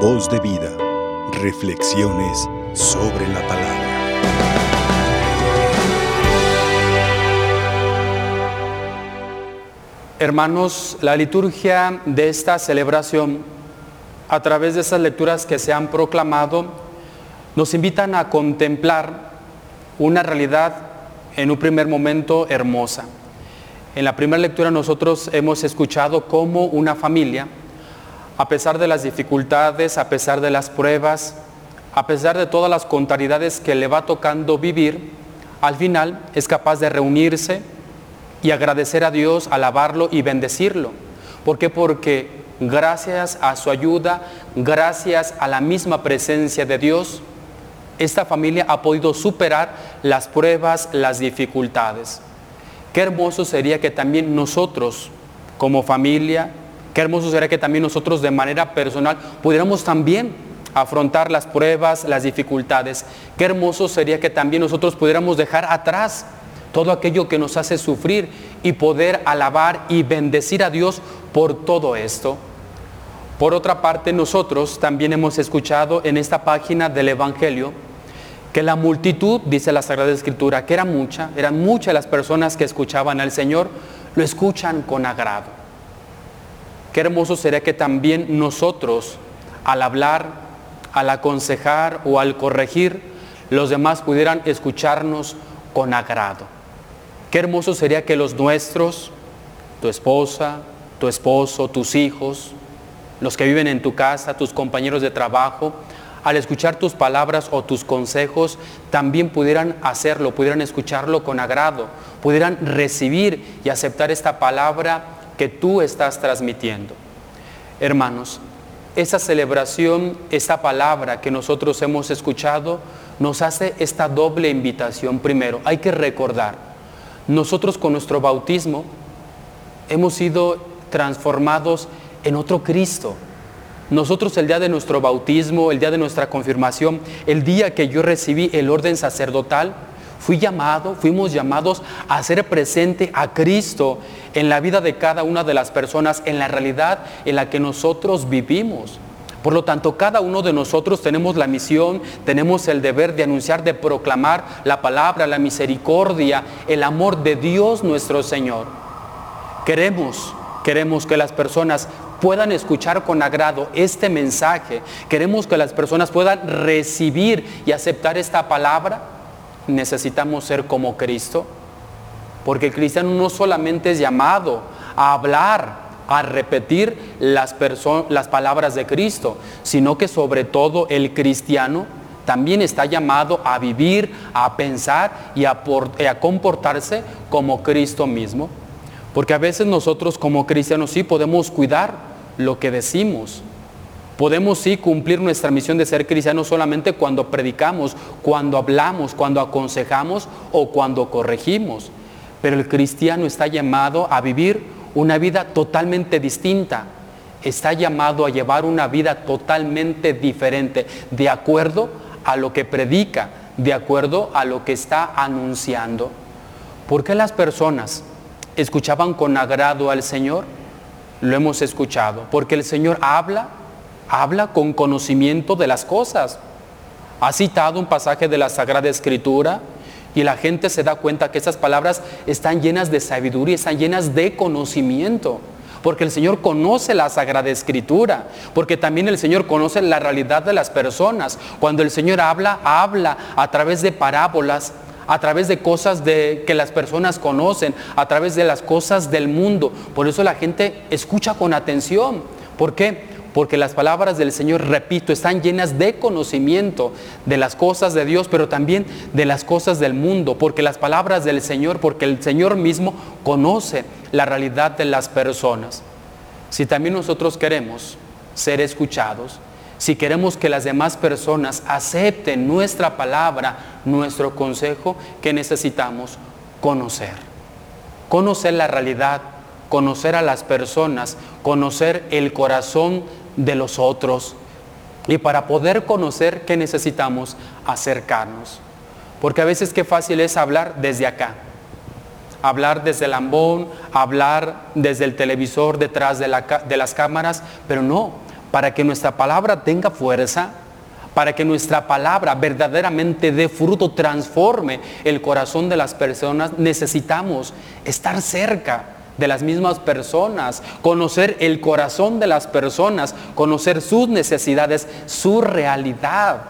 Voz de vida. Reflexiones sobre la palabra. Hermanos, la liturgia de esta celebración, a través de esas lecturas que se han proclamado, nos invitan a contemplar una realidad en un primer momento hermosa. En la primera lectura nosotros hemos escuchado cómo una familia, a pesar de las dificultades, a pesar de las pruebas, a pesar de todas las contrariedades que le va tocando vivir, al final es capaz de reunirse, y agradecer a Dios, alabarlo y bendecirlo. ¿Por qué? Porque gracias a su ayuda, gracias a la misma presencia de Dios, esta familia ha podido superar las pruebas, las dificultades. Qué hermoso sería que también nosotros, como familia, qué hermoso sería que también nosotros de manera personal pudiéramos también afrontar las pruebas, las dificultades. Qué hermoso sería que también nosotros pudiéramos dejar atrás todo aquello que nos hace sufrir y poder alabar y bendecir a Dios por todo esto. Por otra parte, nosotros también hemos escuchado en esta página del Evangelio que la multitud, dice la Sagrada Escritura, que era mucha, eran muchas las personas que escuchaban al Señor, lo escuchan con agrado. Qué hermoso sería que también nosotros, al hablar, al aconsejar o al corregir, los demás pudieran escucharnos con agrado. Qué hermoso sería que los nuestros, tu esposa, tu esposo, tus hijos, los que viven en tu casa, tus compañeros de trabajo, al escuchar tus palabras o tus consejos, también pudieran hacerlo, pudieran escucharlo con agrado, pudieran recibir y aceptar esta palabra que tú estás transmitiendo. Hermanos, esa celebración, esta palabra que nosotros hemos escuchado, nos hace esta doble invitación. Primero, hay que recordar nosotros con nuestro bautismo hemos sido transformados en otro Cristo. Nosotros el día de nuestro bautismo, el día de nuestra confirmación, el día que yo recibí el orden sacerdotal, fui llamado, fuimos llamados a ser presente a Cristo en la vida de cada una de las personas, en la realidad en la que nosotros vivimos. Por lo tanto, cada uno de nosotros tenemos la misión, tenemos el deber de anunciar, de proclamar la palabra, la misericordia, el amor de Dios nuestro Señor. Queremos, queremos que las personas puedan escuchar con agrado este mensaje. Queremos que las personas puedan recibir y aceptar esta palabra. Necesitamos ser como Cristo. Porque el cristiano no solamente es llamado a hablar, a repetir las, las palabras de Cristo, sino que sobre todo el cristiano también está llamado a vivir, a pensar y a, y a, comportarse como Cristo mismo. Porque a veces nosotros como cristianos sí podemos cuidar lo que decimos. Podemos sí cumplir nuestra misión de ser cristianos solamente cuando predicamos, cuando hablamos, cuando aconsejamos o cuando corregimos. Pero el cristiano está llamado a vivir una vida totalmente distinta. Está llamado a llevar una vida totalmente diferente, de acuerdo a lo que predica, de acuerdo a lo que está anunciando. ¿Por qué las personas escuchaban con agrado al Señor? Lo hemos escuchado, porque el Señor habla, habla con conocimiento de las cosas. Ha citado un pasaje de la Sagrada Escritura, y la gente se da cuenta que esas palabras están llenas de sabiduría, están llenas de conocimiento. Porque el Señor conoce la Sagrada Escritura, porque también el Señor conoce la realidad de las personas. Cuando el Señor habla, habla a través de parábolas, a través de cosas de, que las personas conocen, a través de las cosas del mundo. Por eso la gente escucha con atención. ¿Por qué? Porque las palabras del Señor, repito, están llenas de conocimiento de las cosas de Dios, pero también de las cosas del mundo, porque las palabras del Señor, porque el Señor mismo conoce la realidad de las personas. Si también nosotros queremos ser escuchados, si queremos que las demás personas acepten nuestra palabra, nuestro consejo, que necesitamos conocer. Conocer la realidad, conocer a las personas, conocer el corazón de los otros. Y para poder conocer, ¿qué necesitamos? Acercarnos. Porque a veces qué fácil es hablar desde acá. Hablar desde el ambón, hablar desde el televisor, detrás de, de las cámaras, pero no. para que nuestra palabra tenga fuerza, para que nuestra palabra verdaderamente dé fruto, transforme el corazón de las personas, necesitamos estar cerca de las mismas personas, conocer el corazón de las personas, conocer sus necesidades, su realidad.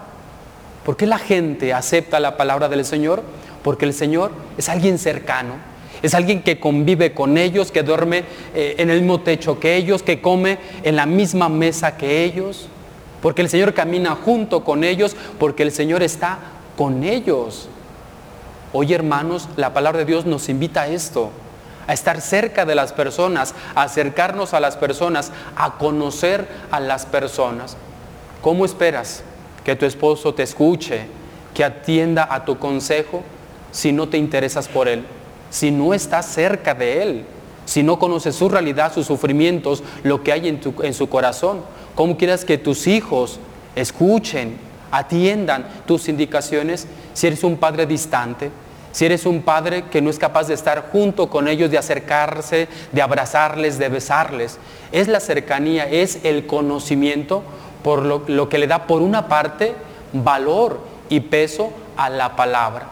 ¿Por qué la gente acepta la palabra del Señor? Porque el Señor es alguien cercano, es alguien que convive con ellos, que duerme eh, en el mismo techo que ellos, que come en la misma mesa que ellos porque el Señor camina junto con ellos, porque el Señor está con ellos. Hoy, hermanos, la palabra de Dios nos invita a esto, a estar cerca de las personas, a acercarnos a las personas, a conocer a las personas. ¿Cómo esperas que tu esposo te escuche, que atienda a tu consejo si no te interesas por él, si no estás cerca de él, si no conoces su realidad, sus sufrimientos, lo que hay en, su corazón? ¿Cómo quieras que tus hijos escuchen, atiendan tus indicaciones si eres un padre distante? Si eres un padre que no es capaz de estar junto con ellos, de acercarse, de abrazarles, de besarles. Es la cercanía, es el conocimiento por lo, lo que le da por una parte valor y peso a la palabra.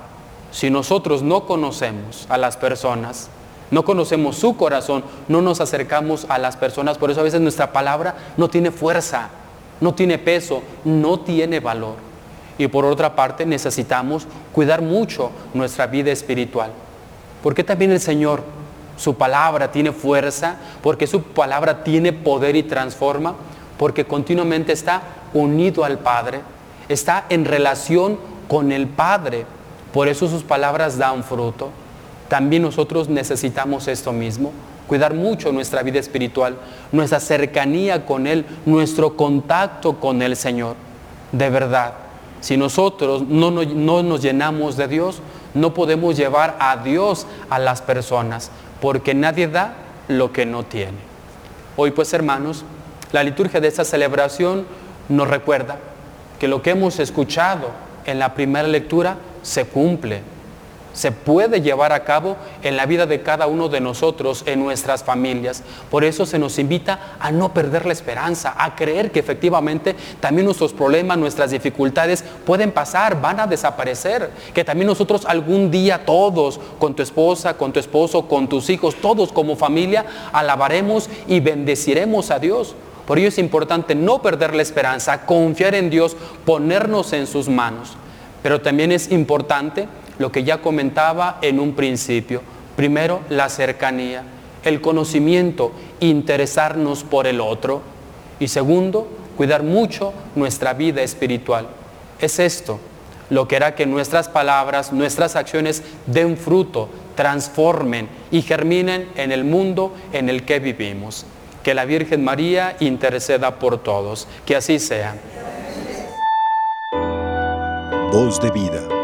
Si nosotros no conocemos a las personas, no conocemos su corazón, no nos acercamos a las personas, por eso a veces nuestra palabra no tiene fuerza, no tiene peso, no tiene valor. Y por otra parte necesitamos cuidar mucho nuestra vida espiritual. Porque también el Señor, su palabra tiene fuerza, porque su palabra tiene poder y transforma, porque continuamente está unido al Padre, está en relación con el Padre. Por eso sus palabras dan fruto. También nosotros necesitamos esto mismo, cuidar mucho nuestra vida espiritual, nuestra cercanía con Él, nuestro contacto con el Señor. De verdad, si nosotros no, no, nos llenamos de Dios, no podemos llevar a Dios a las personas, porque nadie da lo que no tiene. Hoy pues hermanos, la liturgia de esta celebración nos recuerda que lo que hemos escuchado en la primera lectura se cumple se puede llevar a cabo en la vida de cada uno de nosotros, en nuestras familias. Por eso se nos invita a no perder la esperanza, a creer que efectivamente también nuestros problemas, nuestras dificultades pueden pasar, van a desaparecer, que también nosotros algún día todos, con tu esposa, con tu esposo, con tus hijos, todos como familia, alabaremos y bendeciremos a Dios. Por ello es importante no perder la esperanza, confiar en Dios, ponernos en sus manos. Pero también es importante lo que ya comentaba en un principio. Primero, la cercanía, el conocimiento, interesarnos por el otro. Y segundo, cuidar mucho nuestra vida espiritual. Es esto lo que hará que nuestras palabras, nuestras acciones den fruto, transformen y germinen en el mundo en el que vivimos. Que la Virgen María interceda por todos. Que así sea. Voz de vida.